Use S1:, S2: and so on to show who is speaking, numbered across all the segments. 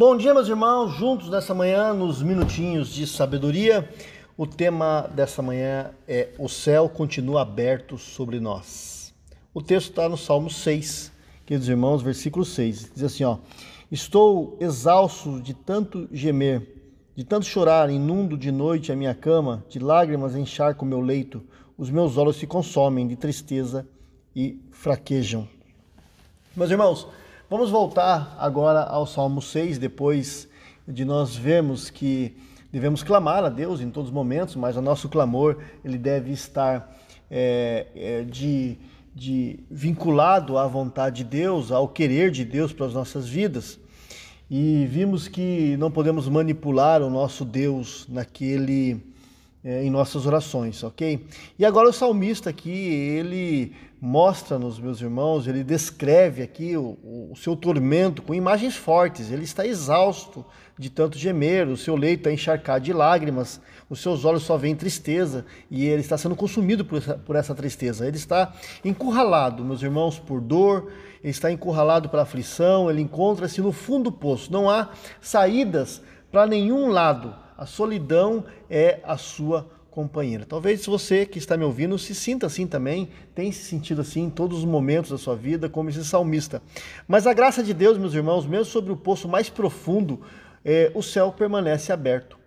S1: Bom dia, meus irmãos, juntos nessa manhã, nos minutinhos de sabedoria. O tema dessa manhã é O céu continua aberto sobre nós. O texto está no Salmo 6, queridos irmãos, versículo 6. Diz assim: ó, Estou exausto de tanto gemer, de tanto chorar, inundo de noite a minha cama, de lágrimas encharco o meu leito, os meus olhos se consomem de tristeza e fraquejam. Meus irmãos, Vamos voltar agora ao Salmo 6, depois de nós vermos que devemos clamar a Deus em todos os momentos, mas o nosso clamor ele deve estar é, é, de, de vinculado à vontade de Deus, ao querer de Deus para as nossas vidas. E vimos que não podemos manipular o nosso Deus naquele é, em nossas orações, ok? E agora o salmista aqui, ele mostra-nos, meus irmãos, ele descreve aqui o, o, seu tormento com imagens fortes. Ele está exausto de tanto gemer, o seu leito está encharcado de lágrimas, os seus olhos só veem tristeza e ele está sendo consumido por essa, por essa tristeza. Ele está encurralado, meus irmãos, por dor, ele está encurralado pela aflição, ele encontra-se no fundo do poço. Não há saídas para nenhum lado a solidão é a sua companheira. Talvez você que está me ouvindo se sinta assim também, tem se sentido assim em todos os momentos da sua vida, como esse salmista. Mas a graça de Deus, meus irmãos, mesmo sobre o poço mais profundo, é, o céu permanece aberto.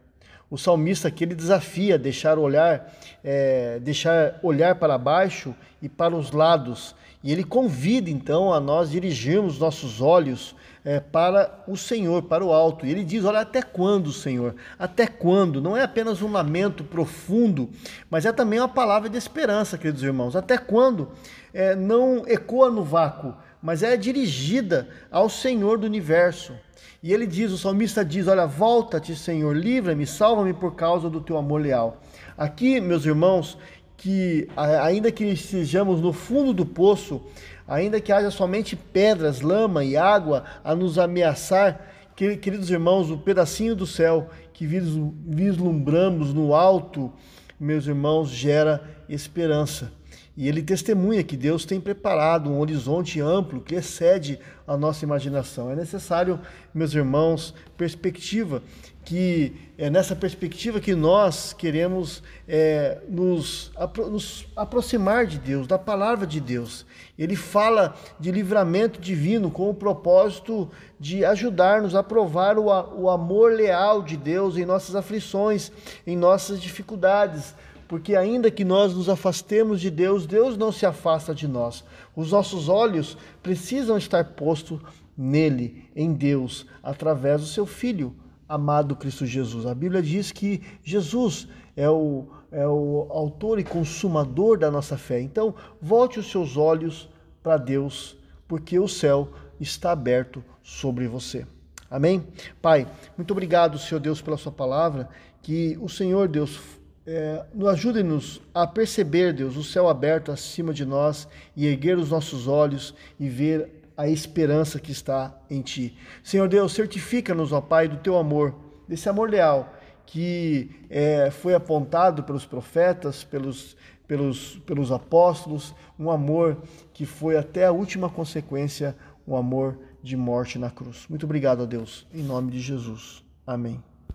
S1: O salmista aqui ele desafia deixar olhar, é, deixar olhar para baixo e para os lados. E ele convida então a nós dirigirmos nossos olhos é, para o Senhor, para o alto. E ele diz: Olha, até quando, Senhor? Até quando? Não é apenas um lamento profundo, mas é também uma palavra de esperança, queridos irmãos. Até quando? É, não ecoa no vácuo, mas é dirigida ao Senhor do universo. E ele diz, o salmista diz: Olha, volta-te, Senhor, livra-me, salva-me por causa do teu amor leal. Aqui, meus irmãos, que ainda que estejamos no fundo do poço, ainda que haja somente pedras, lama e água a nos ameaçar, queridos irmãos, o pedacinho do céu que vislumbramos no alto, meus irmãos, gera esperança. E ele testemunha que Deus tem preparado um horizonte amplo que excede a nossa imaginação. É necessário, meus irmãos, perspectiva, que é nessa perspectiva que nós queremos é, nos, apro nos aproximar de Deus, da palavra de Deus. Ele fala de livramento divino com o propósito de ajudar-nos a provar o, o amor leal de Deus em nossas aflições, em nossas dificuldades porque ainda que nós nos afastemos de Deus, Deus não se afasta de nós. Os nossos olhos precisam estar postos nele, em Deus, através do seu Filho amado Cristo Jesus. A Bíblia diz que Jesus é o, é o autor e consumador da nossa fé. Então, volte os seus olhos para Deus, porque o céu está aberto sobre você. Amém? Pai, muito obrigado, Senhor Deus, pela Sua palavra. Que o Senhor Deus é, nos ajude-nos a perceber, Deus, o céu aberto acima de nós e erguer os nossos olhos e ver a esperança que está em Ti. Senhor Deus, certifica-nos, ó Pai, do Teu amor, desse amor leal que é, foi apontado pelos profetas, pelos, pelos, pelos apóstolos, um amor que foi até a última consequência, um amor de morte na cruz. Muito obrigado a Deus, em nome de Jesus. Amém.